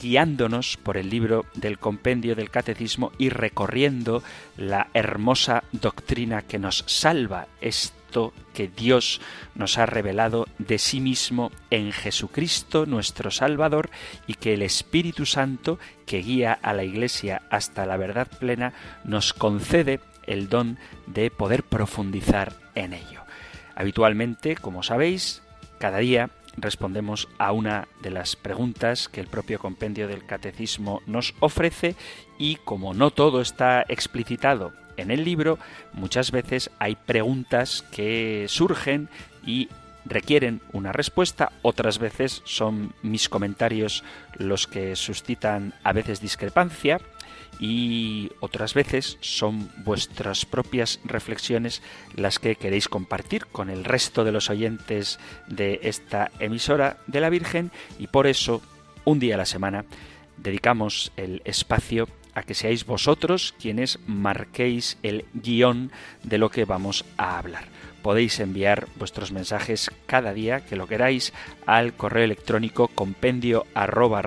guiándonos por el libro del compendio del catecismo y recorriendo la hermosa doctrina que nos salva, esto que Dios nos ha revelado de sí mismo en Jesucristo nuestro Salvador y que el Espíritu Santo, que guía a la Iglesia hasta la verdad plena, nos concede el don de poder profundizar en ello. Habitualmente, como sabéis, cada día respondemos a una de las preguntas que el propio compendio del catecismo nos ofrece y como no todo está explicitado en el libro, muchas veces hay preguntas que surgen y requieren una respuesta, otras veces son mis comentarios los que suscitan a veces discrepancia y otras veces son vuestras propias reflexiones las que queréis compartir con el resto de los oyentes de esta emisora de la Virgen y por eso un día a la semana dedicamos el espacio a que seáis vosotros quienes marquéis el guion de lo que vamos a hablar podéis enviar vuestros mensajes cada día que lo queráis al correo electrónico compendio arroba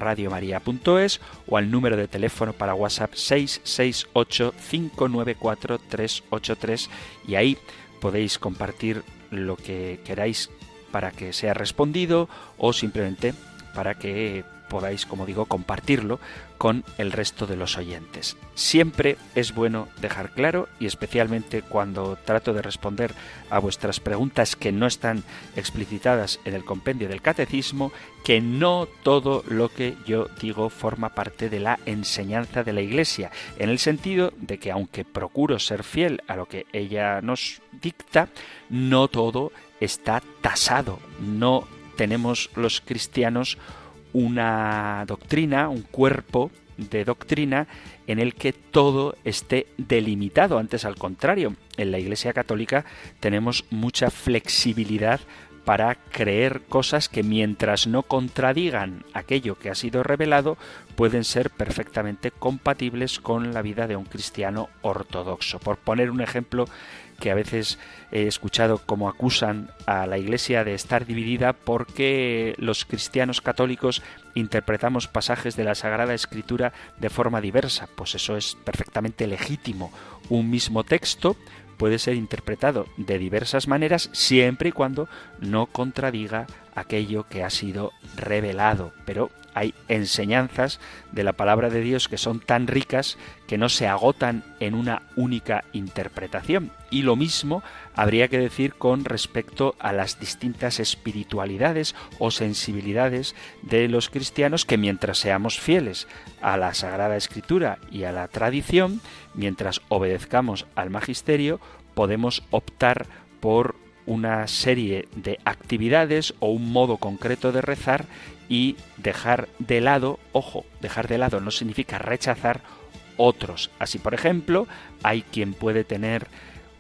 o al número de teléfono para WhatsApp 668 594 383 y ahí podéis compartir lo que queráis para que sea respondido o simplemente para que podáis, como digo, compartirlo con el resto de los oyentes. Siempre es bueno dejar claro, y especialmente cuando trato de responder a vuestras preguntas que no están explicitadas en el compendio del catecismo, que no todo lo que yo digo forma parte de la enseñanza de la Iglesia, en el sentido de que aunque procuro ser fiel a lo que ella nos dicta, no todo está tasado, no tenemos los cristianos una doctrina, un cuerpo de doctrina en el que todo esté delimitado. Antes, al contrario, en la Iglesia Católica tenemos mucha flexibilidad para creer cosas que mientras no contradigan aquello que ha sido revelado, pueden ser perfectamente compatibles con la vida de un cristiano ortodoxo. Por poner un ejemplo que a veces he escuchado como acusan a la Iglesia de estar dividida porque los cristianos católicos interpretamos pasajes de la Sagrada Escritura de forma diversa. Pues eso es perfectamente legítimo. Un mismo texto puede ser interpretado de diversas maneras siempre y cuando no contradiga aquello que ha sido revelado. Pero hay enseñanzas de la palabra de Dios que son tan ricas que no se agotan en una única interpretación. Y lo mismo habría que decir con respecto a las distintas espiritualidades o sensibilidades de los cristianos que mientras seamos fieles a la Sagrada Escritura y a la tradición, mientras obedezcamos al magisterio, podemos optar por una serie de actividades o un modo concreto de rezar y dejar de lado, ojo, dejar de lado no significa rechazar otros. Así, por ejemplo, hay quien puede tener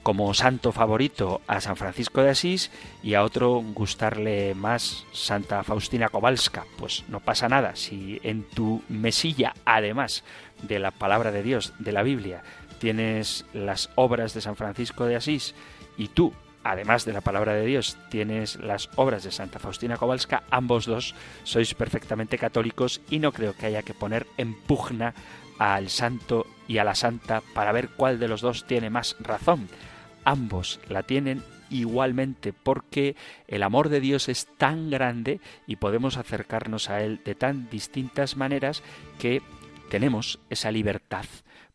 como santo favorito a San Francisco de Asís y a otro gustarle más Santa Faustina Kowalska. Pues no pasa nada si en tu mesilla, además de la palabra de Dios, de la Biblia, tienes las obras de San Francisco de Asís y tú además de la palabra de Dios, tienes las obras de Santa Faustina Kowalska, ambos dos sois perfectamente católicos y no creo que haya que poner en pugna al santo y a la santa para ver cuál de los dos tiene más razón. Ambos la tienen igualmente porque el amor de Dios es tan grande y podemos acercarnos a Él de tan distintas maneras que tenemos esa libertad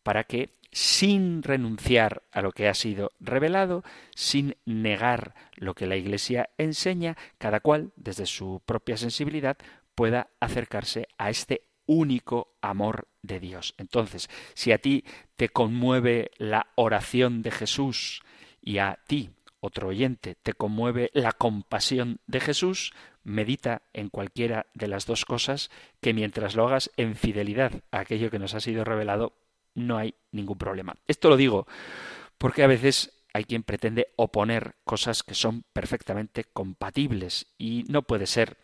para que sin renunciar a lo que ha sido revelado, sin negar lo que la Iglesia enseña, cada cual, desde su propia sensibilidad, pueda acercarse a este único amor de Dios. Entonces, si a ti te conmueve la oración de Jesús y a ti, otro oyente, te conmueve la compasión de Jesús, medita en cualquiera de las dos cosas que mientras lo hagas en fidelidad a aquello que nos ha sido revelado, no hay ningún problema. Esto lo digo porque a veces hay quien pretende oponer cosas que son perfectamente compatibles y no puede ser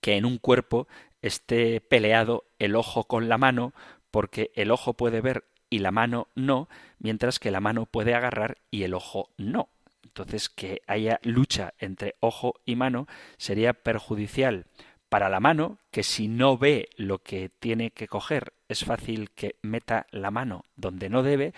que en un cuerpo esté peleado el ojo con la mano porque el ojo puede ver y la mano no, mientras que la mano puede agarrar y el ojo no. Entonces, que haya lucha entre ojo y mano sería perjudicial para la mano, que si no ve lo que tiene que coger, es fácil que meta la mano donde no debe,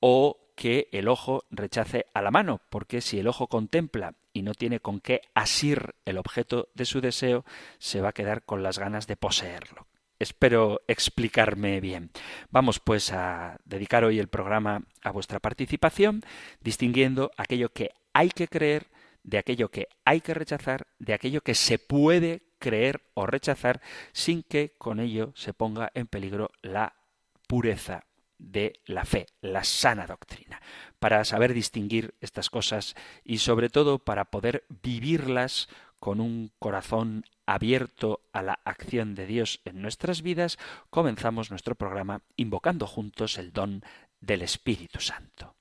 o que el ojo rechace a la mano, porque si el ojo contempla y no tiene con qué asir el objeto de su deseo, se va a quedar con las ganas de poseerlo. Espero explicarme bien. Vamos pues a dedicar hoy el programa a vuestra participación, distinguiendo aquello que hay que creer de aquello que hay que rechazar, de aquello que se puede creer o rechazar sin que con ello se ponga en peligro la pureza de la fe, la sana doctrina, para saber distinguir estas cosas y sobre todo para poder vivirlas con un corazón abierto a la acción de Dios en nuestras vidas, comenzamos nuestro programa invocando juntos el don del Espíritu Santo.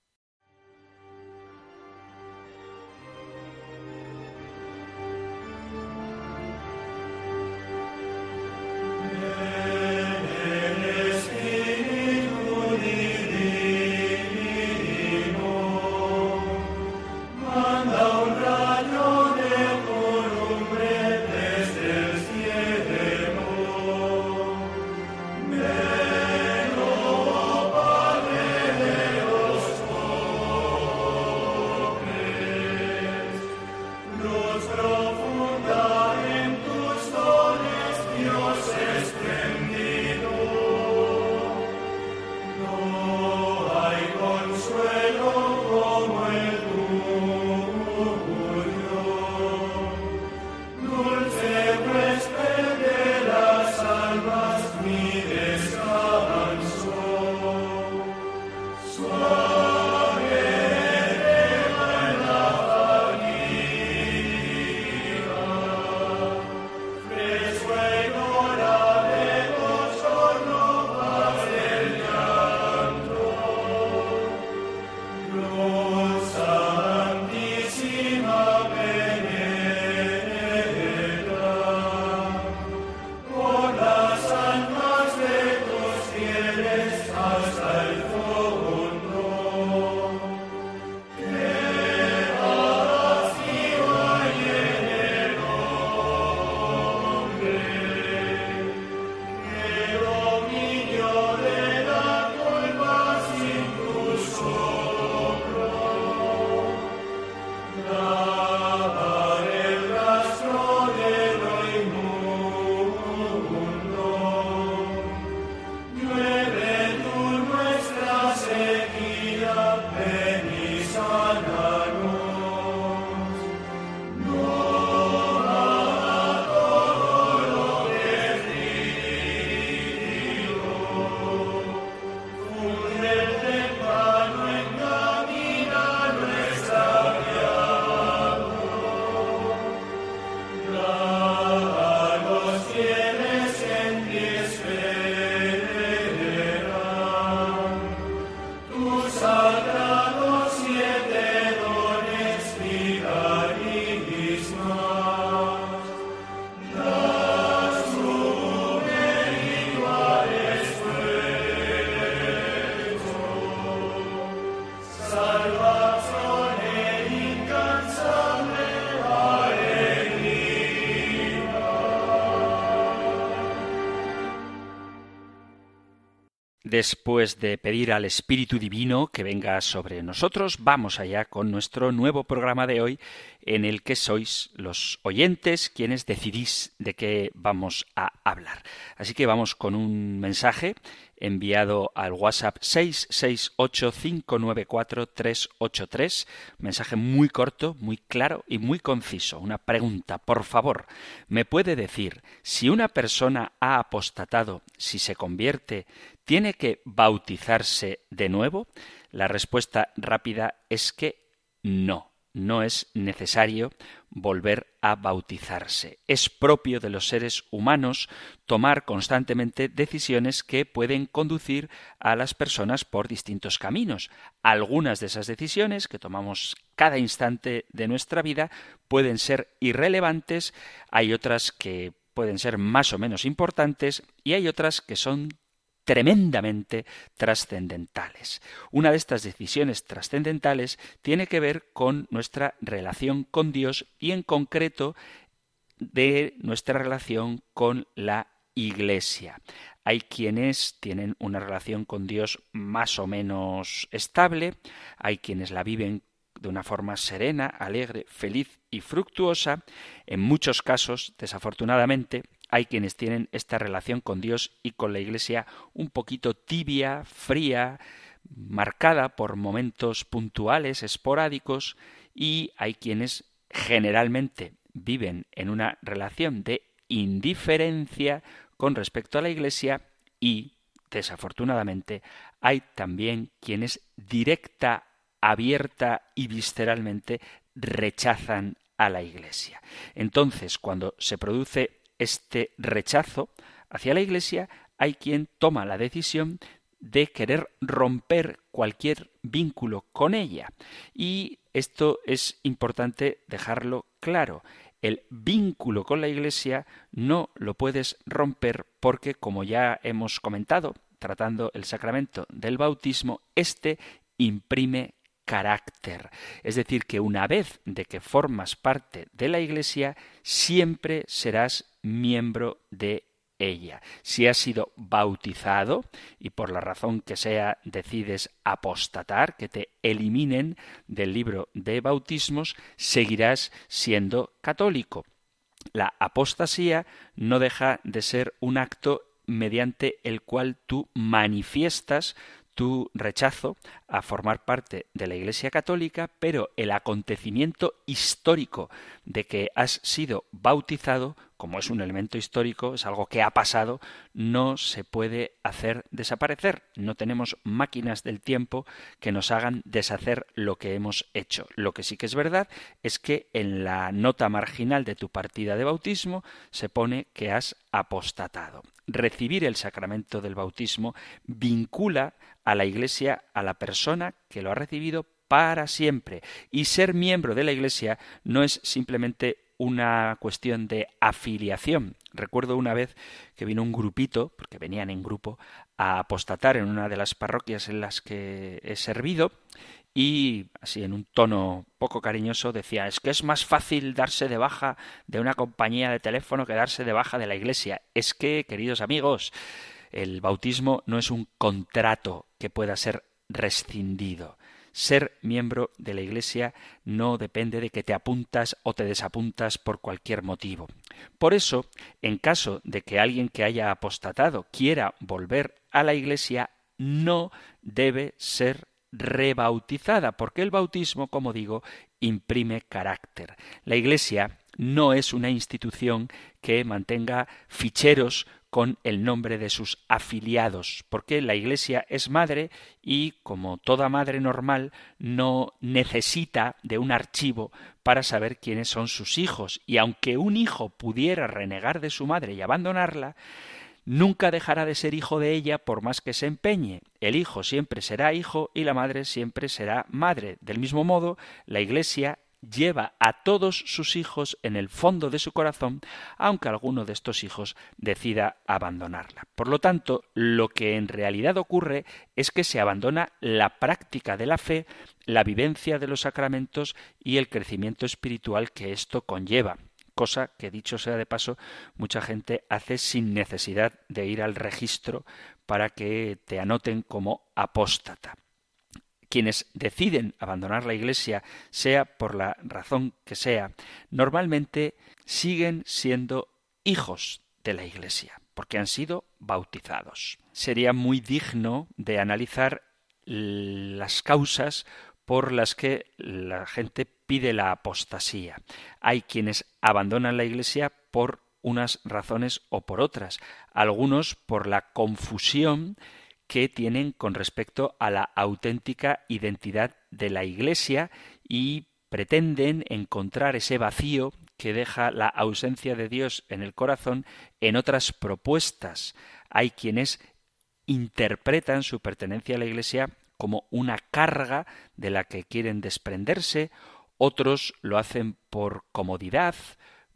De pedir al Espíritu Divino que venga sobre nosotros, vamos allá con nuestro nuevo programa de hoy, en el que sois los oyentes quienes decidís de qué vamos a hablar. Así que vamos con un mensaje enviado al WhatsApp 668-594-383. Mensaje muy corto, muy claro y muy conciso. Una pregunta, por favor. ¿Me puede decir si una persona ha apostatado, si se convierte, tiene que bautizarse de nuevo? La respuesta rápida es que no no es necesario volver a bautizarse. Es propio de los seres humanos tomar constantemente decisiones que pueden conducir a las personas por distintos caminos. Algunas de esas decisiones que tomamos cada instante de nuestra vida pueden ser irrelevantes, hay otras que pueden ser más o menos importantes y hay otras que son tremendamente trascendentales. Una de estas decisiones trascendentales tiene que ver con nuestra relación con Dios y en concreto de nuestra relación con la Iglesia. Hay quienes tienen una relación con Dios más o menos estable, hay quienes la viven de una forma serena, alegre, feliz y fructuosa. En muchos casos, desafortunadamente, hay quienes tienen esta relación con Dios y con la Iglesia un poquito tibia, fría, marcada por momentos puntuales, esporádicos, y hay quienes generalmente viven en una relación de indiferencia con respecto a la Iglesia y, desafortunadamente, hay también quienes directa, abierta y visceralmente rechazan a la Iglesia. Entonces, cuando se produce este rechazo hacia la Iglesia, hay quien toma la decisión de querer romper cualquier vínculo con ella. Y esto es importante dejarlo claro. El vínculo con la Iglesia no lo puedes romper porque, como ya hemos comentado, tratando el sacramento del bautismo, éste imprime carácter. Es decir, que una vez de que formas parte de la Iglesia, siempre serás miembro de ella. Si has sido bautizado y por la razón que sea decides apostatar, que te eliminen del libro de bautismos, seguirás siendo católico. La apostasía no deja de ser un acto mediante el cual tú manifiestas tu rechazo a formar parte de la Iglesia Católica, pero el acontecimiento histórico de que has sido bautizado, como es un elemento histórico, es algo que ha pasado, no se puede hacer desaparecer. No tenemos máquinas del tiempo que nos hagan deshacer lo que hemos hecho. Lo que sí que es verdad es que en la nota marginal de tu partida de bautismo se pone que has apostatado recibir el sacramento del bautismo vincula a la Iglesia a la persona que lo ha recibido para siempre. Y ser miembro de la Iglesia no es simplemente una cuestión de afiliación. Recuerdo una vez que vino un grupito, porque venían en grupo, a apostatar en una de las parroquias en las que he servido, y así en un tono poco cariñoso decía es que es más fácil darse de baja de una compañía de teléfono que darse de baja de la iglesia. Es que, queridos amigos, el bautismo no es un contrato que pueda ser rescindido. Ser miembro de la Iglesia no depende de que te apuntas o te desapuntas por cualquier motivo. Por eso, en caso de que alguien que haya apostatado quiera volver a la Iglesia, no debe ser rebautizada, porque el bautismo, como digo, imprime carácter. La Iglesia no es una institución que mantenga ficheros con el nombre de sus afiliados, porque la Iglesia es madre y, como toda madre normal, no necesita de un archivo para saber quiénes son sus hijos, y aunque un hijo pudiera renegar de su madre y abandonarla, nunca dejará de ser hijo de ella por más que se empeñe. El hijo siempre será hijo y la madre siempre será madre. Del mismo modo, la Iglesia lleva a todos sus hijos en el fondo de su corazón, aunque alguno de estos hijos decida abandonarla. Por lo tanto, lo que en realidad ocurre es que se abandona la práctica de la fe, la vivencia de los sacramentos y el crecimiento espiritual que esto conlleva cosa que dicho sea de paso, mucha gente hace sin necesidad de ir al registro para que te anoten como apóstata. Quienes deciden abandonar la Iglesia, sea por la razón que sea, normalmente siguen siendo hijos de la Iglesia. porque han sido bautizados. Sería muy digno de analizar las causas por las que la gente pide la apostasía. Hay quienes abandonan la Iglesia por unas razones o por otras, algunos por la confusión que tienen con respecto a la auténtica identidad de la Iglesia y pretenden encontrar ese vacío que deja la ausencia de Dios en el corazón en otras propuestas. Hay quienes interpretan su pertenencia a la Iglesia como una carga de la que quieren desprenderse, otros lo hacen por comodidad,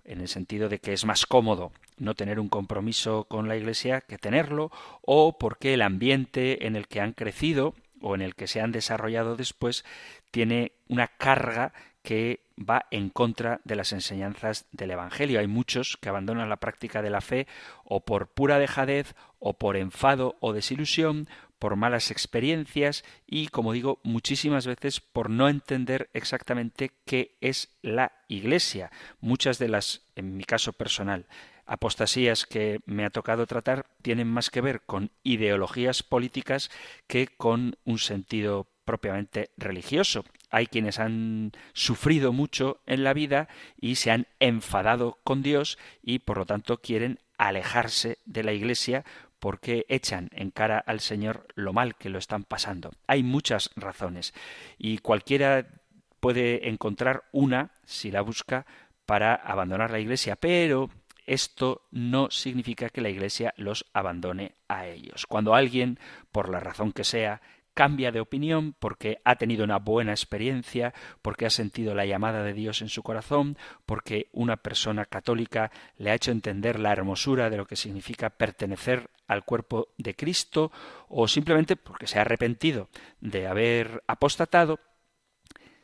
en el sentido de que es más cómodo no tener un compromiso con la Iglesia que tenerlo, o porque el ambiente en el que han crecido o en el que se han desarrollado después tiene una carga que va en contra de las enseñanzas del Evangelio. Hay muchos que abandonan la práctica de la fe o por pura dejadez o por enfado o desilusión, por malas experiencias y, como digo, muchísimas veces por no entender exactamente qué es la Iglesia. Muchas de las, en mi caso personal, apostasías que me ha tocado tratar tienen más que ver con ideologías políticas que con un sentido propiamente religioso. Hay quienes han sufrido mucho en la vida y se han enfadado con Dios y por lo tanto quieren alejarse de la Iglesia porque echan en cara al Señor lo mal que lo están pasando. Hay muchas razones y cualquiera puede encontrar una, si la busca, para abandonar la Iglesia, pero esto no significa que la Iglesia los abandone a ellos. Cuando alguien, por la razón que sea, cambia de opinión porque ha tenido una buena experiencia, porque ha sentido la llamada de Dios en su corazón, porque una persona católica le ha hecho entender la hermosura de lo que significa pertenecer al cuerpo de Cristo, o simplemente porque se ha arrepentido de haber apostatado,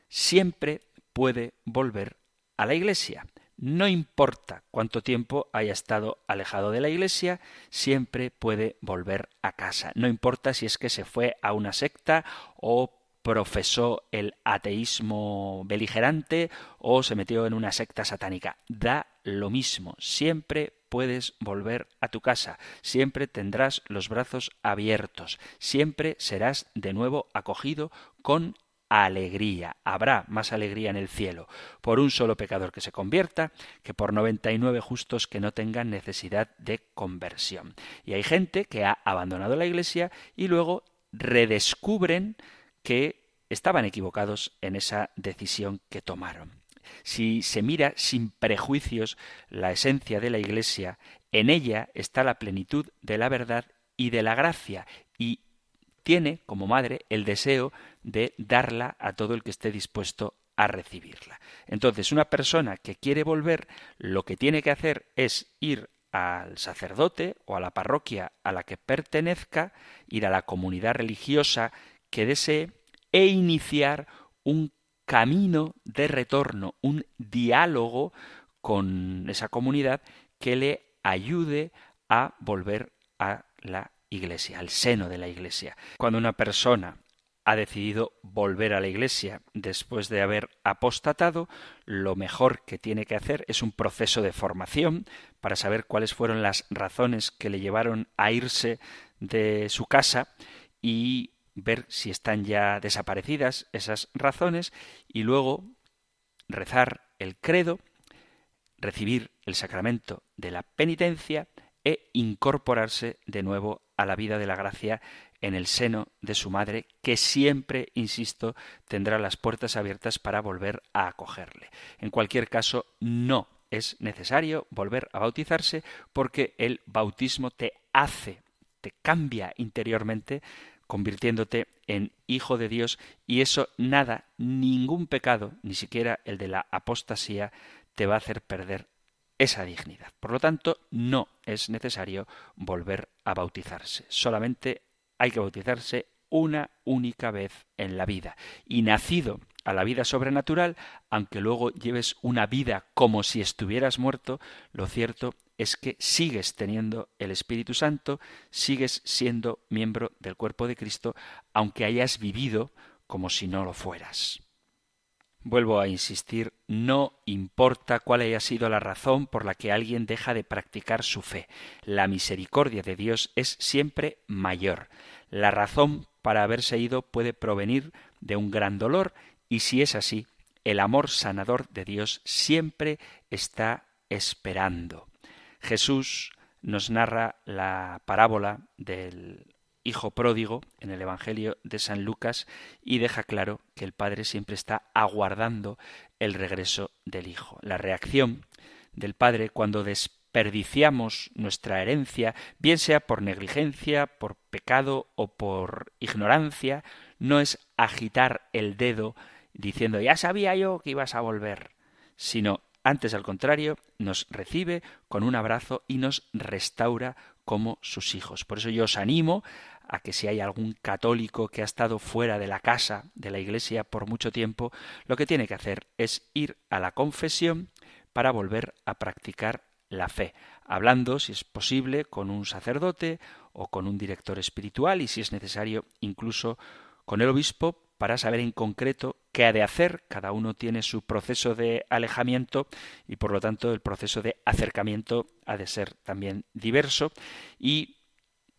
siempre puede volver a la Iglesia. No importa cuánto tiempo haya estado alejado de la Iglesia, siempre puede volver a casa. No importa si es que se fue a una secta o profesó el ateísmo beligerante o se metió en una secta satánica. Da lo mismo. Siempre puedes volver a tu casa. Siempre tendrás los brazos abiertos. Siempre serás de nuevo acogido con alegría. Habrá más alegría en el cielo por un solo pecador que se convierta que por noventa y nueve justos que no tengan necesidad de conversión. Y hay gente que ha abandonado la iglesia y luego redescubren que estaban equivocados en esa decisión que tomaron. Si se mira sin prejuicios la esencia de la iglesia, en ella está la plenitud de la verdad y de la gracia, y tiene como madre el deseo de darla a todo el que esté dispuesto a recibirla. Entonces, una persona que quiere volver, lo que tiene que hacer es ir al sacerdote o a la parroquia a la que pertenezca, ir a la comunidad religiosa que desee e iniciar un camino de retorno, un diálogo con esa comunidad que le ayude a volver a la iglesia, al seno de la iglesia. Cuando una persona ha decidido volver a la Iglesia después de haber apostatado, lo mejor que tiene que hacer es un proceso de formación para saber cuáles fueron las razones que le llevaron a irse de su casa y ver si están ya desaparecidas esas razones y luego rezar el credo, recibir el sacramento de la penitencia e incorporarse de nuevo a la vida de la gracia en el seno de su madre, que siempre, insisto, tendrá las puertas abiertas para volver a acogerle. En cualquier caso, no es necesario volver a bautizarse porque el bautismo te hace, te cambia interiormente, convirtiéndote en hijo de Dios y eso nada, ningún pecado, ni siquiera el de la apostasía, te va a hacer perder esa dignidad. Por lo tanto, no es necesario volver a bautizarse. Solamente hay que bautizarse una única vez en la vida. Y nacido a la vida sobrenatural, aunque luego lleves una vida como si estuvieras muerto, lo cierto es que sigues teniendo el Espíritu Santo, sigues siendo miembro del cuerpo de Cristo, aunque hayas vivido como si no lo fueras. Vuelvo a insistir, no importa cuál haya sido la razón por la que alguien deja de practicar su fe. La misericordia de Dios es siempre mayor. La razón para haberse ido puede provenir de un gran dolor y si es así, el amor sanador de Dios siempre está esperando. Jesús nos narra la parábola del hijo pródigo en el Evangelio de San Lucas y deja claro que el padre siempre está aguardando el regreso del hijo. La reacción del padre cuando desperdiciamos nuestra herencia, bien sea por negligencia, por pecado o por ignorancia, no es agitar el dedo diciendo ya sabía yo que ibas a volver, sino antes al contrario, nos recibe con un abrazo y nos restaura como sus hijos. Por eso yo os animo a que si hay algún católico que ha estado fuera de la casa, de la iglesia por mucho tiempo, lo que tiene que hacer es ir a la confesión para volver a practicar la fe, hablando, si es posible, con un sacerdote o con un director espiritual y, si es necesario, incluso con el obispo para saber en concreto qué ha de hacer. Cada uno tiene su proceso de alejamiento y por lo tanto el proceso de acercamiento ha de ser también diverso y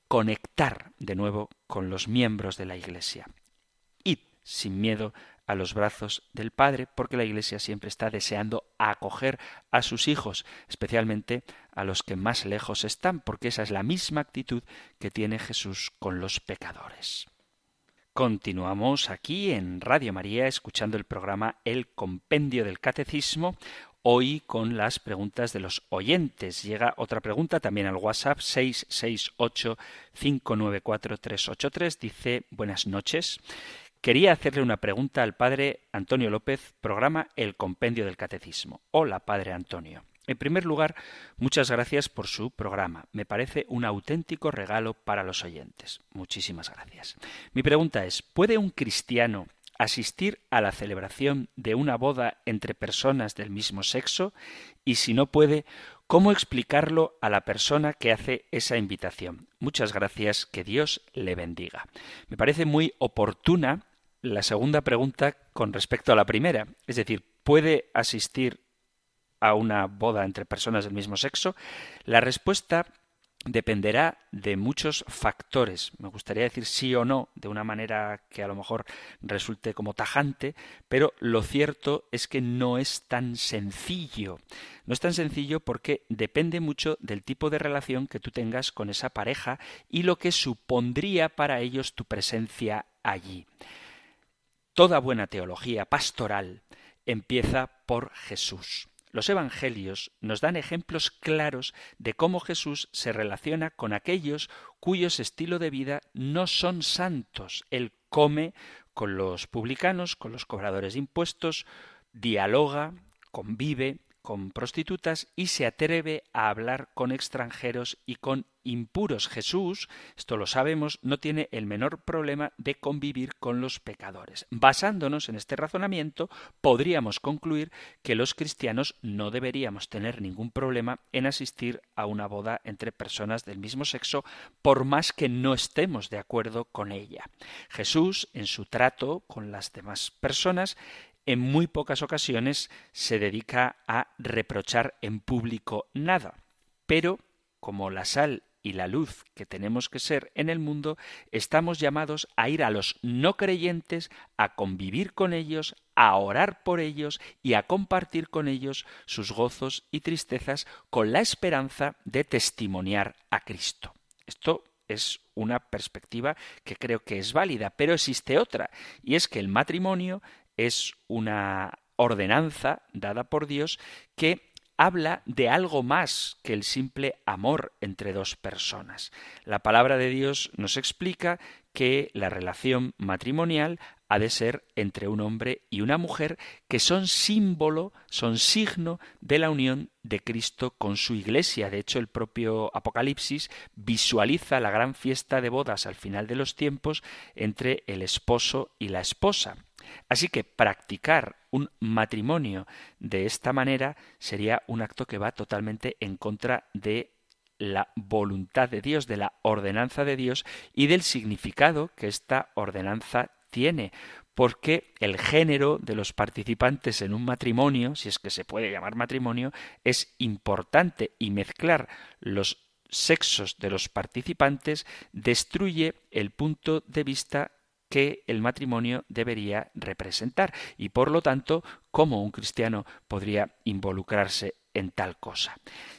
conectar de nuevo con los miembros de la Iglesia. Id sin miedo a los brazos del Padre, porque la Iglesia siempre está deseando acoger a sus hijos, especialmente a los que más lejos están, porque esa es la misma actitud que tiene Jesús con los pecadores. Continuamos aquí en Radio María escuchando el programa El Compendio del Catecismo, hoy con las preguntas de los oyentes. Llega otra pregunta también al WhatsApp 668-594-383. Dice, buenas noches. Quería hacerle una pregunta al padre Antonio López, programa El Compendio del Catecismo. Hola, padre Antonio. En primer lugar, muchas gracias por su programa. Me parece un auténtico regalo para los oyentes. Muchísimas gracias. Mi pregunta es, ¿puede un cristiano asistir a la celebración de una boda entre personas del mismo sexo y si no puede, ¿cómo explicarlo a la persona que hace esa invitación? Muchas gracias, que Dios le bendiga. Me parece muy oportuna la segunda pregunta con respecto a la primera, es decir, ¿puede asistir a una boda entre personas del mismo sexo? La respuesta dependerá de muchos factores. Me gustaría decir sí o no de una manera que a lo mejor resulte como tajante, pero lo cierto es que no es tan sencillo. No es tan sencillo porque depende mucho del tipo de relación que tú tengas con esa pareja y lo que supondría para ellos tu presencia allí. Toda buena teología pastoral empieza por Jesús. Los Evangelios nos dan ejemplos claros de cómo Jesús se relaciona con aquellos cuyos estilo de vida no son santos. Él come con los publicanos, con los cobradores de impuestos, dialoga, convive, con prostitutas y se atreve a hablar con extranjeros y con impuros. Jesús, esto lo sabemos, no tiene el menor problema de convivir con los pecadores. Basándonos en este razonamiento, podríamos concluir que los cristianos no deberíamos tener ningún problema en asistir a una boda entre personas del mismo sexo, por más que no estemos de acuerdo con ella. Jesús, en su trato con las demás personas, en muy pocas ocasiones se dedica a reprochar en público nada. Pero, como la sal y la luz que tenemos que ser en el mundo, estamos llamados a ir a los no creyentes, a convivir con ellos, a orar por ellos y a compartir con ellos sus gozos y tristezas con la esperanza de testimoniar a Cristo. Esto es una perspectiva que creo que es válida, pero existe otra, y es que el matrimonio es una ordenanza dada por Dios que habla de algo más que el simple amor entre dos personas. La palabra de Dios nos explica que la relación matrimonial ha de ser entre un hombre y una mujer que son símbolo, son signo de la unión de Cristo con su iglesia. De hecho, el propio Apocalipsis visualiza la gran fiesta de bodas al final de los tiempos entre el esposo y la esposa. Así que practicar un matrimonio de esta manera sería un acto que va totalmente en contra de la voluntad de Dios, de la ordenanza de Dios y del significado que esta ordenanza tiene, porque el género de los participantes en un matrimonio, si es que se puede llamar matrimonio, es importante y mezclar los sexos de los participantes destruye el punto de vista que el matrimonio debería representar y por lo tanto cómo un cristiano podría involucrarse en tal cosa.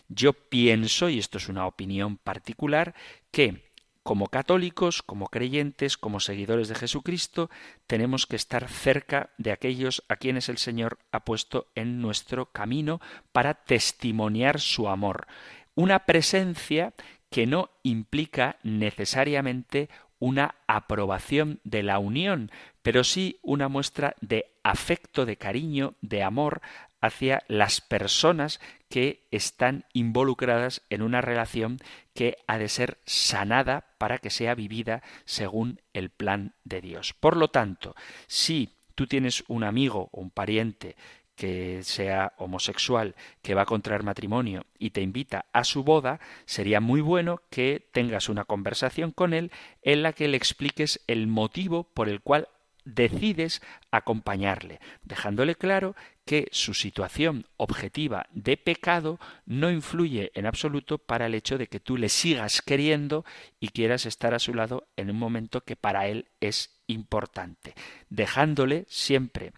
Yo pienso, y esto es una opinión particular, que como católicos, como creyentes, como seguidores de Jesucristo, tenemos que estar cerca de aquellos a quienes el Señor ha puesto en nuestro camino para testimoniar su amor. Una presencia que no implica necesariamente una aprobación de la unión, pero sí una muestra de afecto, de cariño, de amor hacia las personas que están involucradas en una relación que ha de ser sanada para que sea vivida según el plan de Dios. Por lo tanto, si tú tienes un amigo o un pariente que sea homosexual, que va a contraer matrimonio y te invita a su boda, sería muy bueno que tengas una conversación con él en la que le expliques el motivo por el cual decides acompañarle, dejándole claro que su situación objetiva de pecado no influye en absoluto para el hecho de que tú le sigas queriendo y quieras estar a su lado en un momento que para él es importante, dejándole siempre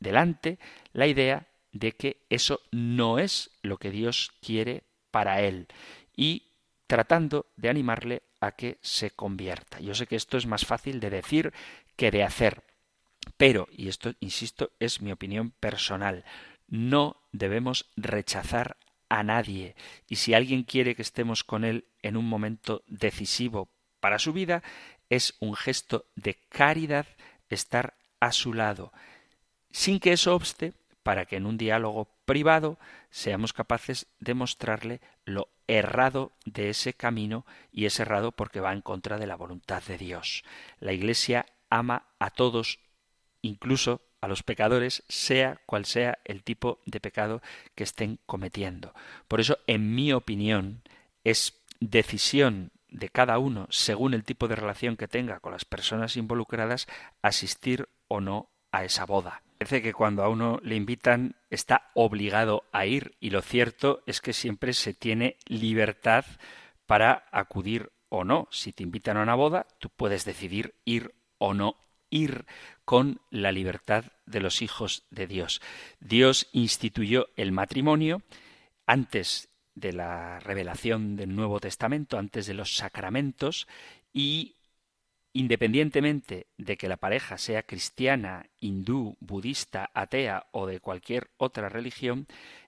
delante la idea de que eso no es lo que Dios quiere para él y tratando de animarle a que se convierta. Yo sé que esto es más fácil de decir que de hacer, pero, y esto, insisto, es mi opinión personal, no debemos rechazar a nadie y si alguien quiere que estemos con él en un momento decisivo para su vida, es un gesto de caridad estar a su lado sin que eso obste para que en un diálogo privado seamos capaces de mostrarle lo errado de ese camino y es errado porque va en contra de la voluntad de Dios. La Iglesia ama a todos, incluso a los pecadores, sea cual sea el tipo de pecado que estén cometiendo. Por eso, en mi opinión, es decisión de cada uno, según el tipo de relación que tenga con las personas involucradas, asistir o no a esa boda. Parece que cuando a uno le invitan está obligado a ir y lo cierto es que siempre se tiene libertad para acudir o no. Si te invitan a una boda, tú puedes decidir ir o no ir con la libertad de los hijos de Dios. Dios instituyó el matrimonio antes de la revelación del Nuevo Testamento, antes de los sacramentos, y independientemente de que la pareja sea cristiana, hindú, budista, atea o de cualquier otra religión,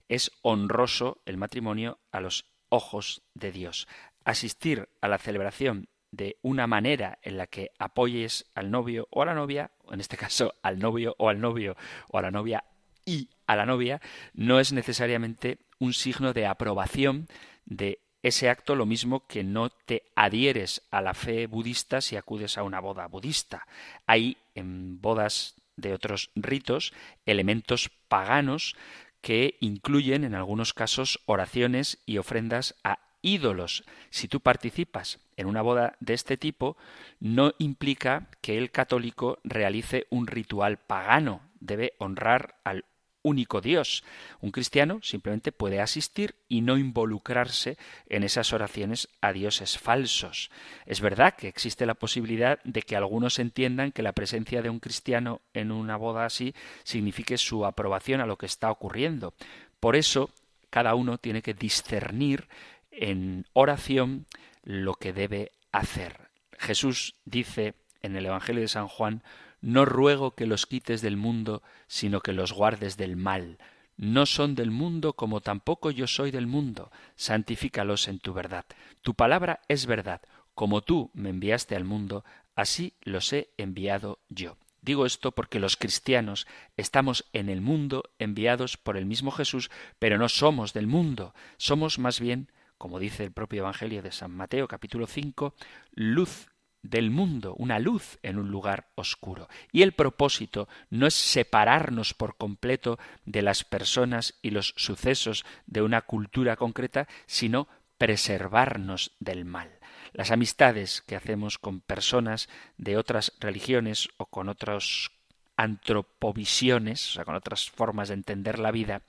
es honroso el matrimonio a los ojos de Dios. Asistir a la celebración de una manera en la que apoyes al novio o a la novia, en este caso al novio o al novio o a la novia y a la novia, no es necesariamente un signo de aprobación de ese acto lo mismo que no te adhieres a la fe budista si acudes a una boda budista. Hay en bodas de otros ritos elementos paganos que incluyen en algunos casos oraciones y ofrendas a ídolos. Si tú participas en una boda de este tipo, no implica que el católico realice un ritual pagano. Debe honrar al único Dios. Un cristiano simplemente puede asistir y no involucrarse en esas oraciones a dioses falsos. Es verdad que existe la posibilidad de que algunos entiendan que la presencia de un cristiano en una boda así signifique su aprobación a lo que está ocurriendo. Por eso, cada uno tiene que discernir en oración lo que debe hacer. Jesús dice en el Evangelio de San Juan no ruego que los quites del mundo, sino que los guardes del mal. No son del mundo como tampoco yo soy del mundo. Santifícalos en tu verdad. Tu palabra es verdad. Como tú me enviaste al mundo, así los he enviado yo. Digo esto porque los cristianos estamos en el mundo enviados por el mismo Jesús, pero no somos del mundo. Somos más bien, como dice el propio Evangelio de San Mateo capítulo 5, luz del mundo, una luz en un lugar oscuro. Y el propósito no es separarnos por completo de las personas y los sucesos de una cultura concreta, sino preservarnos del mal. Las amistades que hacemos con personas de otras religiones o con otros antropovisiones, o sea, con otras formas de entender la vida,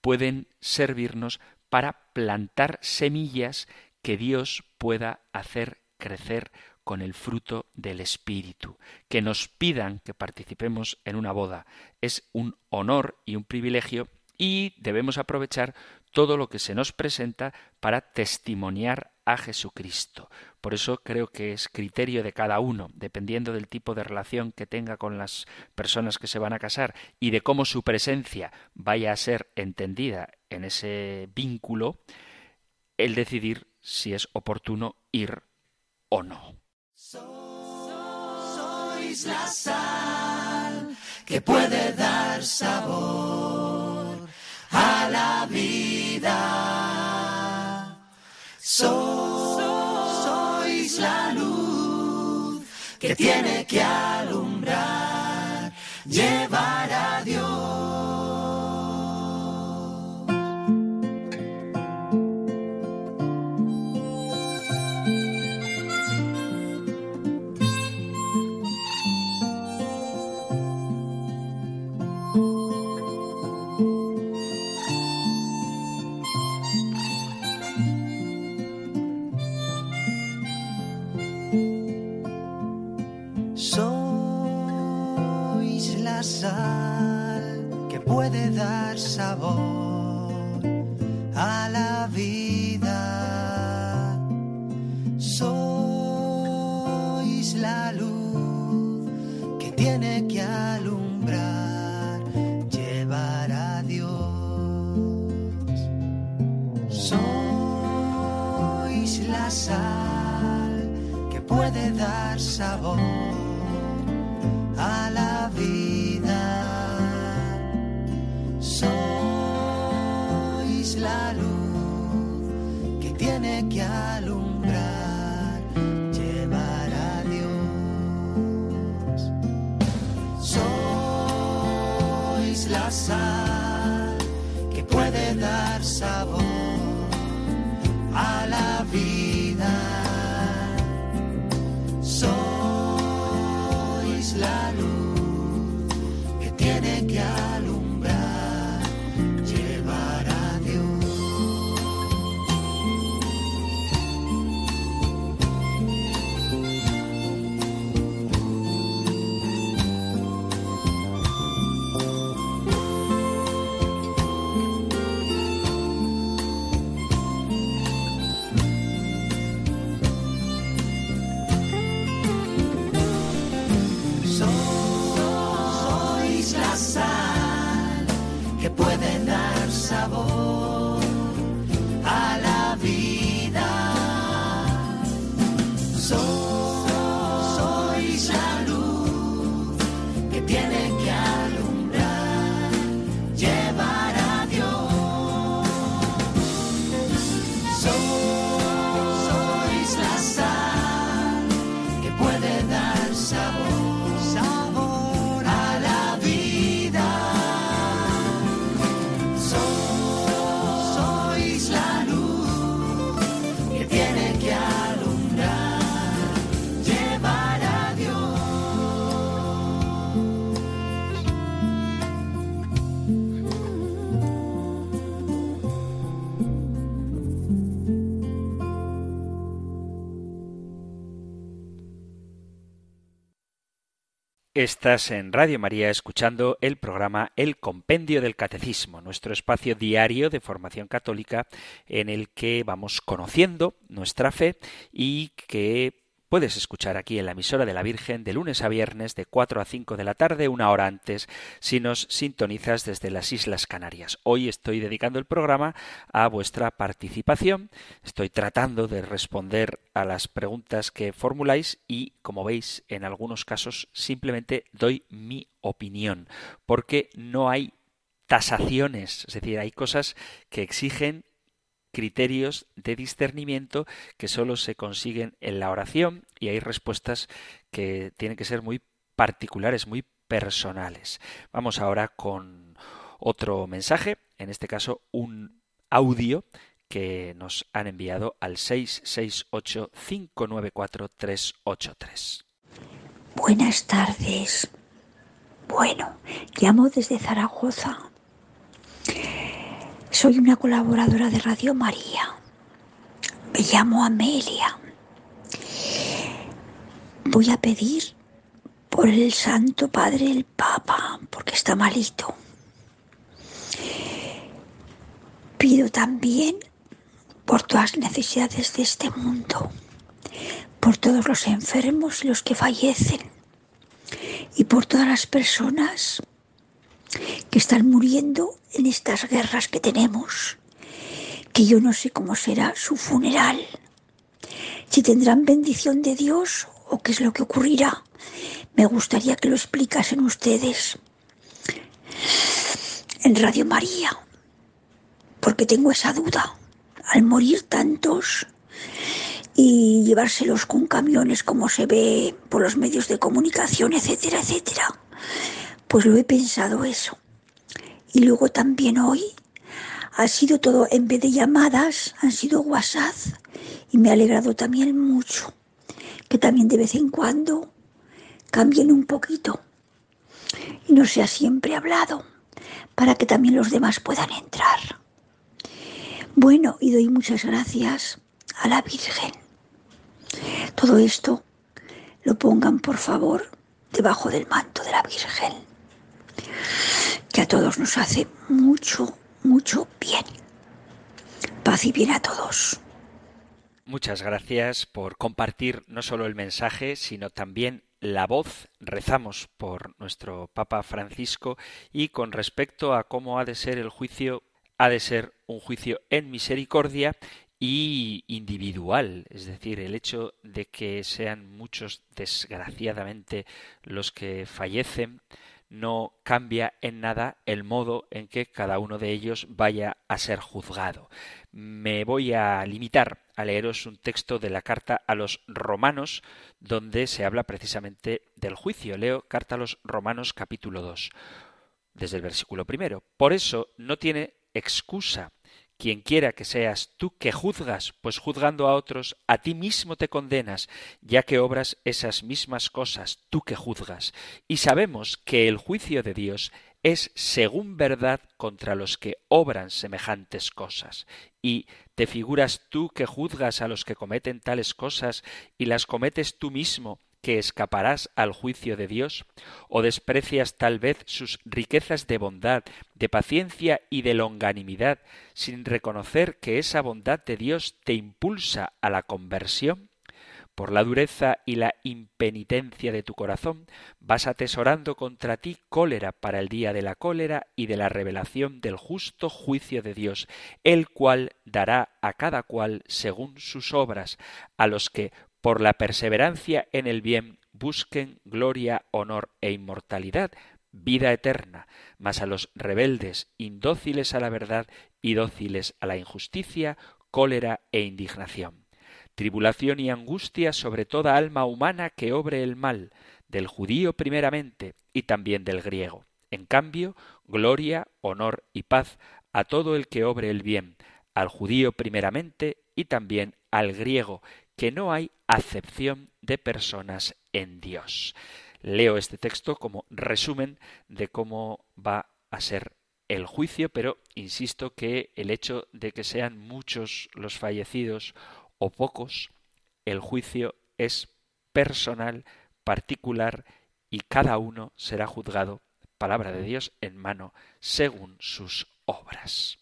pueden servirnos para plantar semillas que Dios pueda hacer crecer con el fruto del Espíritu. Que nos pidan que participemos en una boda es un honor y un privilegio y debemos aprovechar todo lo que se nos presenta para testimoniar a Jesucristo. Por eso creo que es criterio de cada uno, dependiendo del tipo de relación que tenga con las personas que se van a casar y de cómo su presencia vaya a ser entendida en ese vínculo, el decidir si es oportuno ir o no. Sois la sal que puede dar sabor a la vida. Sois la luz que tiene que alumbrar, llevar puede dar sabor a la vida. Sois la luz que tiene que alumbrar, llevar a Dios. Sois la sal que puede dar sabor. Estás en Radio María escuchando el programa El Compendio del Catecismo, nuestro espacio diario de formación católica en el que vamos conociendo nuestra fe y que Puedes escuchar aquí en la emisora de la Virgen de lunes a viernes de 4 a 5 de la tarde, una hora antes, si nos sintonizas desde las Islas Canarias. Hoy estoy dedicando el programa a vuestra participación. Estoy tratando de responder a las preguntas que formuláis y, como veis, en algunos casos simplemente doy mi opinión, porque no hay tasaciones, es decir, hay cosas que exigen criterios de discernimiento que solo se consiguen en la oración y hay respuestas que tienen que ser muy particulares, muy personales. Vamos ahora con otro mensaje, en este caso un audio que nos han enviado al 668-594-383. Buenas tardes. Bueno, llamo desde Zaragoza. Soy una colaboradora de Radio María. Me llamo Amelia. Voy a pedir por el Santo Padre el Papa, porque está malito. Pido también por todas las necesidades de este mundo, por todos los enfermos y los que fallecen, y por todas las personas que están muriendo en estas guerras que tenemos, que yo no sé cómo será su funeral, si tendrán bendición de Dios o qué es lo que ocurrirá. Me gustaría que lo explicasen ustedes en Radio María, porque tengo esa duda. Al morir tantos y llevárselos con camiones como se ve por los medios de comunicación, etcétera, etcétera, pues lo he pensado eso. Y luego también hoy ha sido todo, en vez de llamadas, han sido WhatsApp y me ha alegrado también mucho que también de vez en cuando cambien un poquito y no sea siempre hablado para que también los demás puedan entrar. Bueno, y doy muchas gracias a la Virgen. Todo esto lo pongan por favor debajo del manto de la Virgen, que a todos nos hace mucho, mucho bien. Paz y bien a todos. Muchas gracias por compartir no solo el mensaje, sino también la voz. Rezamos por nuestro Papa Francisco y con respecto a cómo ha de ser el juicio, ha de ser un juicio en misericordia y individual, es decir, el hecho de que sean muchos desgraciadamente los que fallecen no cambia en nada el modo en que cada uno de ellos vaya a ser juzgado. Me voy a limitar a leeros un texto de la carta a los romanos donde se habla precisamente del juicio. Leo carta a los romanos capítulo 2, desde el versículo primero. Por eso no tiene excusa quien quiera que seas tú que juzgas, pues juzgando a otros, a ti mismo te condenas, ya que obras esas mismas cosas, tú que juzgas. Y sabemos que el juicio de Dios es según verdad contra los que obran semejantes cosas. Y te figuras tú que juzgas a los que cometen tales cosas y las cometes tú mismo, que escaparás al juicio de Dios? ¿O desprecias tal vez sus riquezas de bondad, de paciencia y de longanimidad, sin reconocer que esa bondad de Dios te impulsa a la conversión? Por la dureza y la impenitencia de tu corazón vas atesorando contra ti cólera para el día de la cólera y de la revelación del justo juicio de Dios, el cual dará a cada cual según sus obras, a los que por la perseverancia en el bien busquen gloria, honor e inmortalidad, vida eterna, mas a los rebeldes, indóciles a la verdad y dóciles a la injusticia, cólera e indignación. Tribulación y angustia sobre toda alma humana que obre el mal, del judío primeramente y también del griego. En cambio, gloria, honor y paz a todo el que obre el bien, al judío primeramente y también al griego, que no hay acepción de personas en Dios. Leo este texto como resumen de cómo va a ser el juicio, pero insisto que el hecho de que sean muchos los fallecidos o pocos, el juicio es personal, particular, y cada uno será juzgado, palabra de Dios, en mano, según sus obras.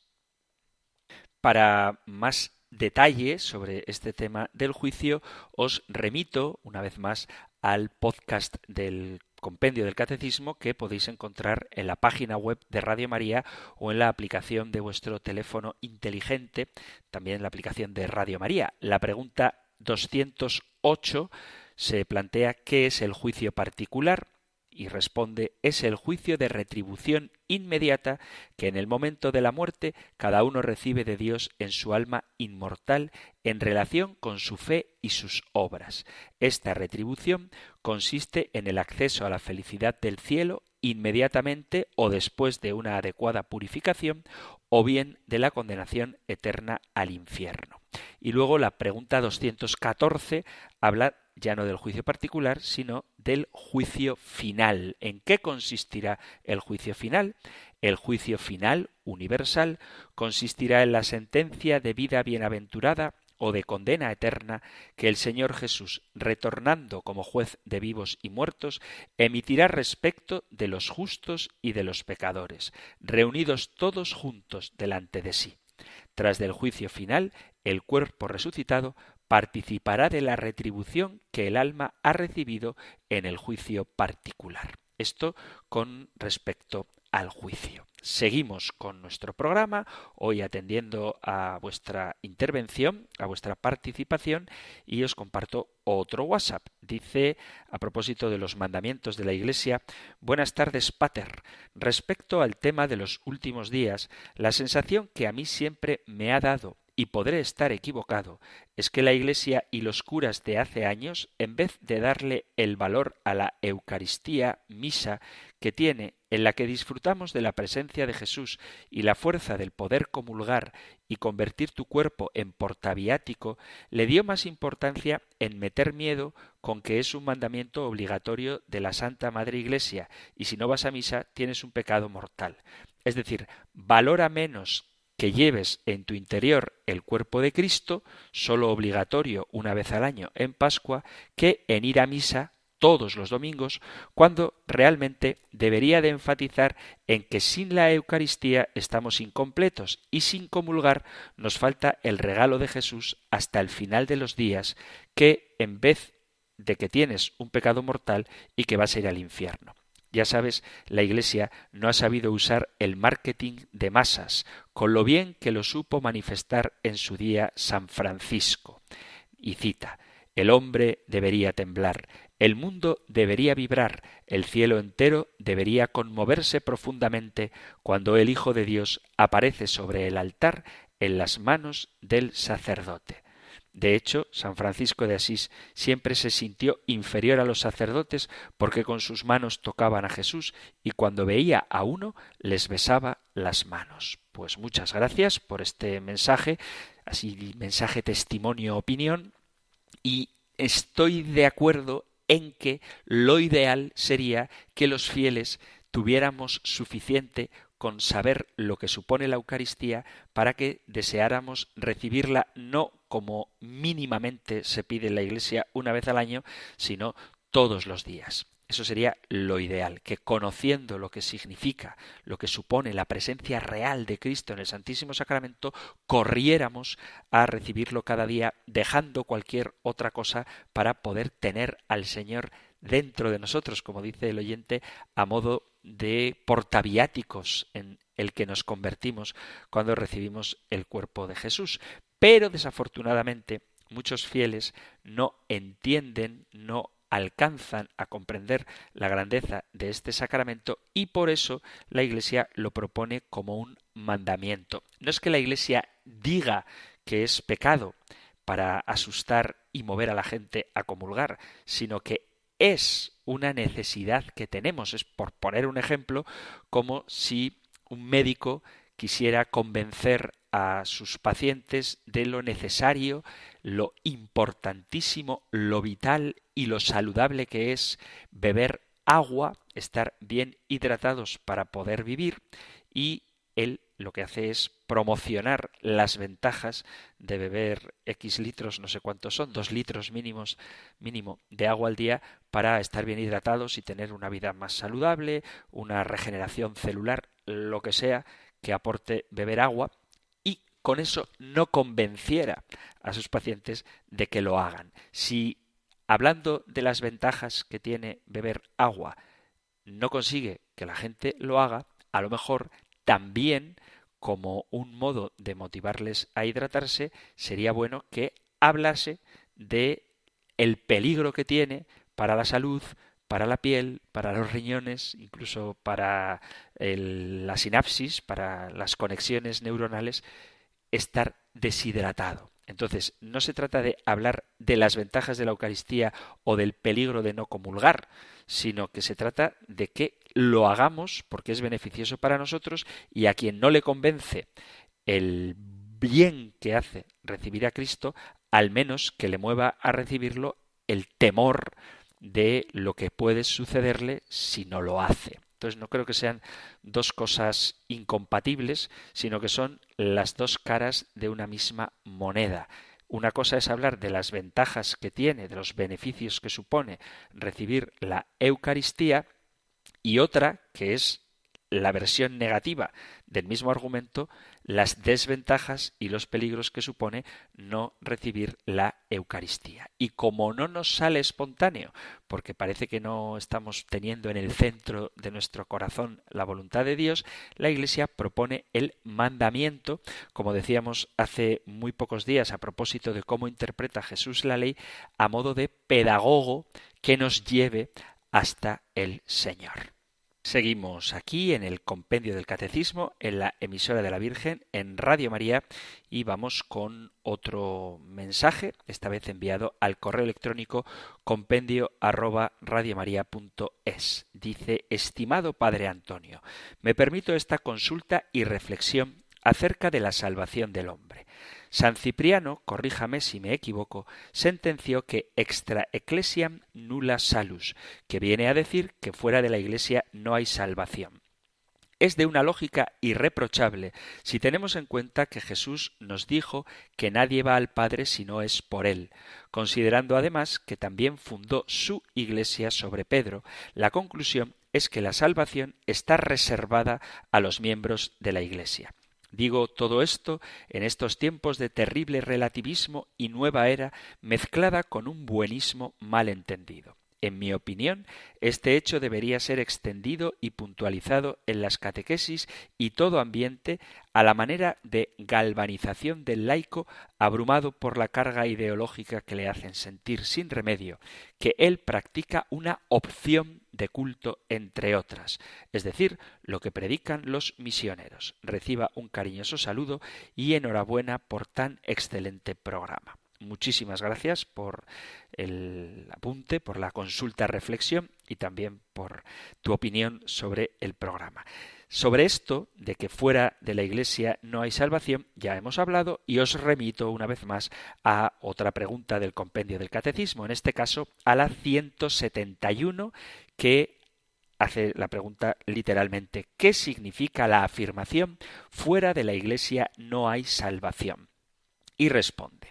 Para más detalle sobre este tema del juicio, os remito una vez más al podcast del compendio del catecismo que podéis encontrar en la página web de Radio María o en la aplicación de vuestro teléfono inteligente, también en la aplicación de Radio María. La pregunta 208 se plantea qué es el juicio particular y responde es el juicio de retribución inmediata que en el momento de la muerte cada uno recibe de Dios en su alma inmortal en relación con su fe y sus obras. Esta retribución consiste en el acceso a la felicidad del cielo inmediatamente o después de una adecuada purificación o bien de la condenación eterna al infierno. Y luego la pregunta 214 habla ya no del juicio particular, sino del juicio final. ¿En qué consistirá el juicio final? El juicio final, universal, consistirá en la sentencia de vida bienaventurada o de condena eterna que el Señor Jesús, retornando como juez de vivos y muertos, emitirá respecto de los justos y de los pecadores, reunidos todos juntos delante de sí. Tras del juicio final, el cuerpo resucitado participará de la retribución que el alma ha recibido en el juicio particular. Esto con respecto al juicio. Seguimos con nuestro programa, hoy atendiendo a vuestra intervención, a vuestra participación, y os comparto otro WhatsApp. Dice, a propósito de los mandamientos de la Iglesia, Buenas tardes, Pater. Respecto al tema de los últimos días, la sensación que a mí siempre me ha dado y podré estar equivocado, es que la Iglesia y los curas de hace años, en vez de darle el valor a la Eucaristía misa que tiene, en la que disfrutamos de la presencia de Jesús y la fuerza del poder comulgar y convertir tu cuerpo en portaviático, le dio más importancia en meter miedo con que es un mandamiento obligatorio de la Santa Madre Iglesia, y si no vas a misa tienes un pecado mortal. Es decir, valora menos que lleves en tu interior el cuerpo de Cristo, solo obligatorio una vez al año en Pascua, que en ir a misa todos los domingos, cuando realmente debería de enfatizar en que sin la Eucaristía estamos incompletos y sin comulgar nos falta el regalo de Jesús hasta el final de los días, que en vez de que tienes un pecado mortal y que vas a ir al infierno. Ya sabes, la Iglesia no ha sabido usar el marketing de masas, con lo bien que lo supo manifestar en su día San Francisco. Y cita, el hombre debería temblar, el mundo debería vibrar, el cielo entero debería conmoverse profundamente cuando el Hijo de Dios aparece sobre el altar en las manos del sacerdote. De hecho, San Francisco de Asís siempre se sintió inferior a los sacerdotes porque con sus manos tocaban a Jesús y cuando veía a uno les besaba las manos. Pues muchas gracias por este mensaje, así mensaje testimonio opinión y estoy de acuerdo en que lo ideal sería que los fieles tuviéramos suficiente con saber lo que supone la Eucaristía para que deseáramos recibirla no como mínimamente se pide en la Iglesia una vez al año, sino todos los días. Eso sería lo ideal, que conociendo lo que significa, lo que supone la presencia real de Cristo en el Santísimo Sacramento, corriéramos a recibirlo cada día, dejando cualquier otra cosa para poder tener al Señor dentro de nosotros, como dice el oyente, a modo de portaviáticos en el que nos convertimos cuando recibimos el cuerpo de Jesús. Pero desafortunadamente muchos fieles no entienden, no alcanzan a comprender la grandeza de este sacramento y por eso la Iglesia lo propone como un mandamiento. No es que la Iglesia diga que es pecado para asustar y mover a la gente a comulgar, sino que es una necesidad que tenemos. Es por poner un ejemplo, como si un médico quisiera convencer a sus pacientes de lo necesario, lo importantísimo, lo vital y lo saludable que es beber agua, estar bien hidratados para poder vivir y él lo que hace es promocionar las ventajas de beber X litros, no sé cuántos son, dos litros mínimos, mínimo de agua al día para estar bien hidratados y tener una vida más saludable, una regeneración celular, lo que sea que aporte beber agua y con eso no convenciera a sus pacientes de que lo hagan. Si hablando de las ventajas que tiene beber agua no consigue que la gente lo haga, a lo mejor también como un modo de motivarles a hidratarse, sería bueno que hablase de el peligro que tiene para la salud, para la piel, para los riñones, incluso para la sinapsis, para las conexiones neuronales, estar deshidratado. Entonces, no se trata de hablar de las ventajas de la Eucaristía o del peligro de no comulgar, sino que se trata de que lo hagamos porque es beneficioso para nosotros y a quien no le convence el bien que hace recibir a Cristo, al menos que le mueva a recibirlo el temor de lo que puede sucederle si no lo hace. Entonces no creo que sean dos cosas incompatibles, sino que son las dos caras de una misma moneda. Una cosa es hablar de las ventajas que tiene, de los beneficios que supone recibir la Eucaristía, y otra, que es la versión negativa del mismo argumento, las desventajas y los peligros que supone no recibir la Eucaristía. Y como no nos sale espontáneo, porque parece que no estamos teniendo en el centro de nuestro corazón la voluntad de Dios, la Iglesia propone el mandamiento, como decíamos hace muy pocos días a propósito de cómo interpreta Jesús la ley, a modo de pedagogo que nos lleve hasta el Señor. Seguimos aquí en el Compendio del Catecismo, en la emisora de la Virgen, en Radio María, y vamos con otro mensaje, esta vez enviado al correo electrónico compendio arroba radiomaria.es. Dice, estimado Padre Antonio, me permito esta consulta y reflexión acerca de la salvación del hombre. San Cipriano, corríjame si me equivoco, sentenció que extra ecclesiam nulla salus, que viene a decir que fuera de la Iglesia no hay salvación. Es de una lógica irreprochable si tenemos en cuenta que Jesús nos dijo que nadie va al Padre si no es por Él, considerando además que también fundó su Iglesia sobre Pedro, la conclusión es que la salvación está reservada a los miembros de la Iglesia. Digo todo esto en estos tiempos de terrible relativismo y nueva era mezclada con un buenismo mal entendido. En mi opinión, este hecho debería ser extendido y puntualizado en las catequesis y todo ambiente a la manera de galvanización del laico abrumado por la carga ideológica que le hacen sentir sin remedio que él practica una opción de culto entre otras, es decir, lo que predican los misioneros. Reciba un cariñoso saludo y enhorabuena por tan excelente programa. Muchísimas gracias por el apunte, por la consulta reflexión y también por tu opinión sobre el programa. Sobre esto, de que fuera de la Iglesia no hay salvación, ya hemos hablado y os remito una vez más a otra pregunta del compendio del Catecismo, en este caso a la 171, que hace la pregunta literalmente, ¿qué significa la afirmación fuera de la Iglesia no hay salvación? Y responde,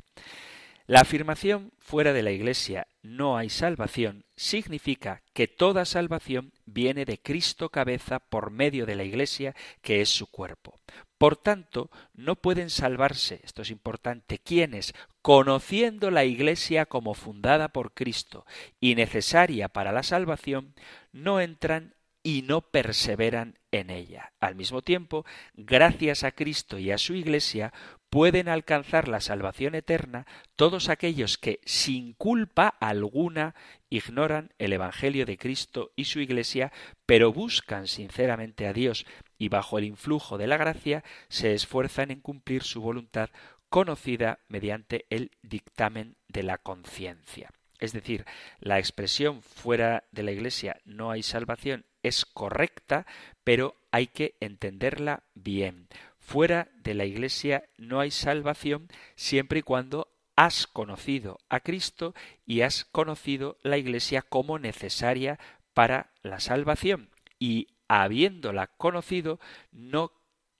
la afirmación fuera de la Iglesia no hay salvación significa que toda salvación viene de Cristo cabeza por medio de la Iglesia, que es su cuerpo. Por tanto, no pueden salvarse, esto es importante, quienes, conociendo la Iglesia como fundada por Cristo y necesaria para la salvación, no entran y no perseveran en ella. Al mismo tiempo, gracias a Cristo y a su Iglesia, pueden alcanzar la salvación eterna todos aquellos que, sin culpa alguna, ignoran el Evangelio de Cristo y su Iglesia, pero buscan sinceramente a Dios y bajo el influjo de la gracia se esfuerzan en cumplir su voluntad conocida mediante el dictamen de la conciencia. Es decir, la expresión fuera de la Iglesia no hay salvación es correcta, pero hay que entenderla bien. Fuera de la Iglesia no hay salvación siempre y cuando has conocido a Cristo y has conocido la Iglesia como necesaria para la salvación. Y habiéndola conocido, no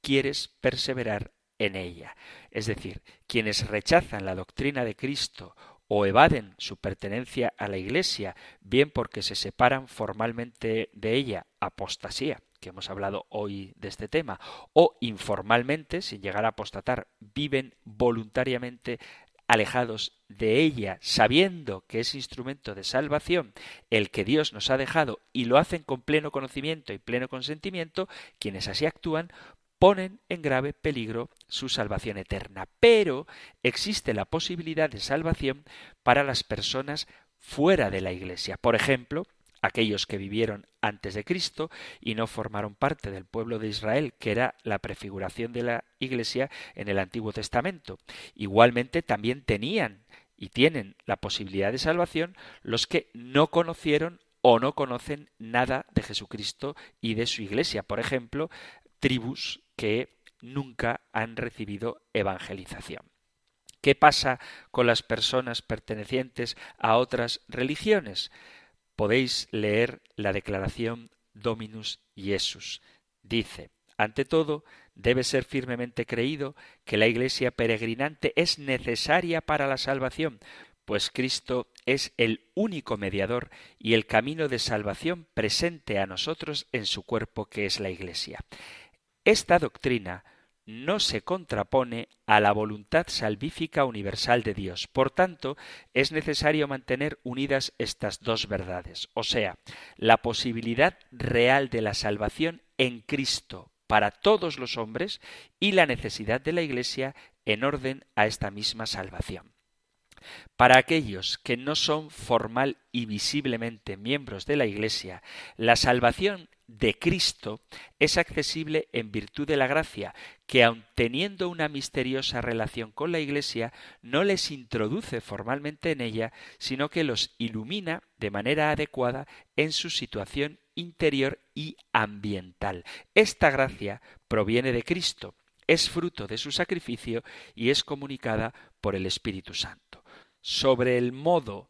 quieres perseverar en ella. Es decir, quienes rechazan la doctrina de Cristo o evaden su pertenencia a la Iglesia, bien porque se separan formalmente de ella, apostasía, que hemos hablado hoy de este tema, o informalmente, sin llegar a apostatar, viven voluntariamente alejados de ella, sabiendo que es instrumento de salvación el que Dios nos ha dejado y lo hacen con pleno conocimiento y pleno consentimiento, quienes así actúan ponen en grave peligro su salvación eterna. Pero existe la posibilidad de salvación para las personas fuera de la Iglesia. Por ejemplo, aquellos que vivieron antes de Cristo y no formaron parte del pueblo de Israel, que era la prefiguración de la Iglesia en el Antiguo Testamento. Igualmente también tenían y tienen la posibilidad de salvación los que no conocieron o no conocen nada de Jesucristo y de su Iglesia. Por ejemplo, tribus que nunca han recibido evangelización. ¿Qué pasa con las personas pertenecientes a otras religiones? Podéis leer la declaración Dominus Iesus. Dice, ante todo, debe ser firmemente creído que la Iglesia peregrinante es necesaria para la salvación, pues Cristo es el único mediador y el camino de salvación presente a nosotros en su cuerpo que es la Iglesia. Esta doctrina no se contrapone a la voluntad salvífica universal de Dios. Por tanto, es necesario mantener unidas estas dos verdades, o sea, la posibilidad real de la salvación en Cristo para todos los hombres y la necesidad de la Iglesia en orden a esta misma salvación. Para aquellos que no son formal y visiblemente miembros de la Iglesia, la salvación de Cristo es accesible en virtud de la gracia, que aun teniendo una misteriosa relación con la Iglesia, no les introduce formalmente en ella, sino que los ilumina de manera adecuada en su situación interior y ambiental. Esta gracia proviene de Cristo, es fruto de su sacrificio y es comunicada por el Espíritu Santo. Sobre el modo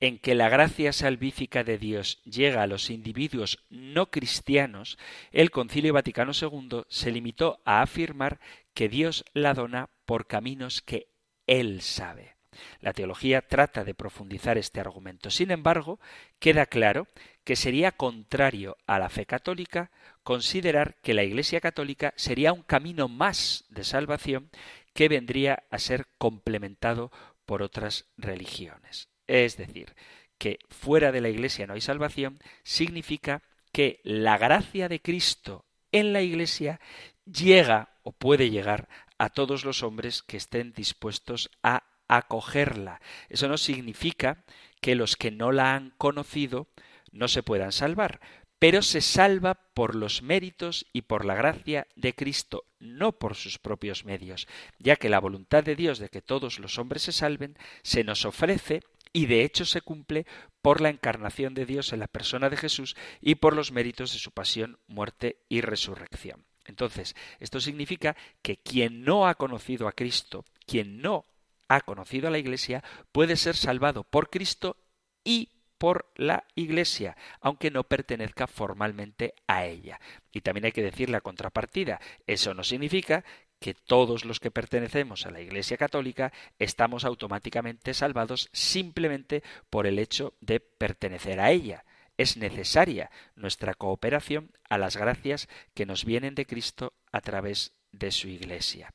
en que la gracia salvífica de Dios llega a los individuos no cristianos, el Concilio Vaticano II se limitó a afirmar que Dios la dona por caminos que Él sabe. La teología trata de profundizar este argumento. Sin embargo, queda claro que sería contrario a la fe católica considerar que la Iglesia católica sería un camino más de salvación que vendría a ser complementado por otras religiones. Es decir, que fuera de la Iglesia no hay salvación, significa que la gracia de Cristo en la Iglesia llega o puede llegar a todos los hombres que estén dispuestos a acogerla. Eso no significa que los que no la han conocido no se puedan salvar, pero se salva por los méritos y por la gracia de Cristo, no por sus propios medios, ya que la voluntad de Dios de que todos los hombres se salven se nos ofrece y de hecho se cumple por la encarnación de Dios en la persona de Jesús y por los méritos de su pasión, muerte y resurrección. Entonces, esto significa que quien no ha conocido a Cristo, quien no ha conocido a la Iglesia, puede ser salvado por Cristo y por la Iglesia, aunque no pertenezca formalmente a ella. Y también hay que decir la contrapartida. Eso no significa que todos los que pertenecemos a la Iglesia Católica estamos automáticamente salvados simplemente por el hecho de pertenecer a ella. Es necesaria nuestra cooperación a las gracias que nos vienen de Cristo a través de su Iglesia.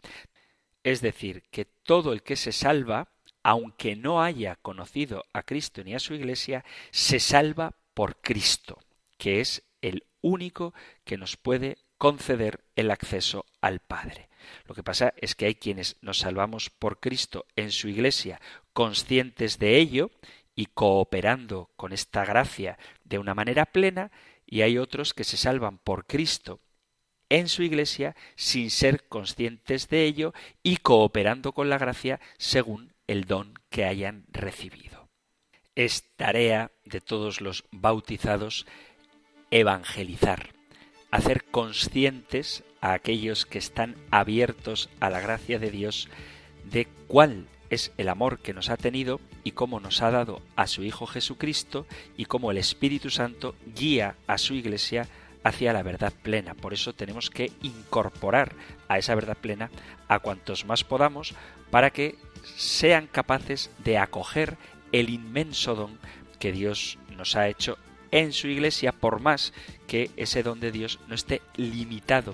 Es decir, que todo el que se salva, aunque no haya conocido a Cristo ni a su Iglesia, se salva por Cristo, que es el único que nos puede conceder el acceso al Padre. Lo que pasa es que hay quienes nos salvamos por Cristo en su iglesia, conscientes de ello y cooperando con esta gracia de una manera plena, y hay otros que se salvan por Cristo en su iglesia sin ser conscientes de ello y cooperando con la gracia según el don que hayan recibido. Es tarea de todos los bautizados evangelizar, hacer conscientes a aquellos que están abiertos a la gracia de Dios de cuál es el amor que nos ha tenido y cómo nos ha dado a su Hijo Jesucristo y cómo el Espíritu Santo guía a su Iglesia hacia la verdad plena. Por eso tenemos que incorporar a esa verdad plena a cuantos más podamos para que sean capaces de acoger el inmenso don que Dios nos ha hecho en su iglesia, por más que ese don de Dios no esté limitado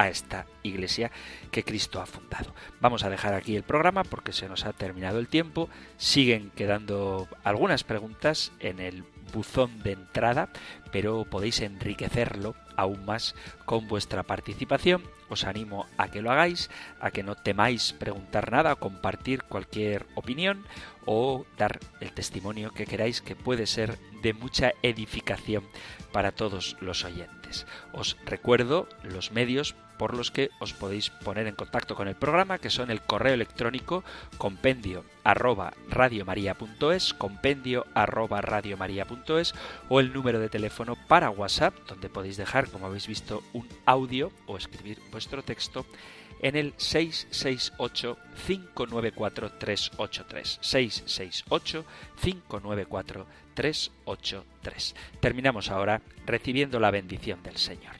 a esta iglesia que Cristo ha fundado. Vamos a dejar aquí el programa porque se nos ha terminado el tiempo. Siguen quedando algunas preguntas en el buzón de entrada, pero podéis enriquecerlo aún más con vuestra participación. Os animo a que lo hagáis, a que no temáis preguntar nada, compartir cualquier opinión o dar el testimonio que queráis que puede ser de mucha edificación para todos los oyentes. Os recuerdo los medios por los que os podéis poner en contacto con el programa, que son el correo electrónico compendio arroba compendio arroba radiomaria.es o el número de teléfono para WhatsApp, donde podéis dejar, como habéis visto, un audio o escribir vuestro texto en el 668-594-383. 668-594-383. Terminamos ahora recibiendo la bendición del Señor.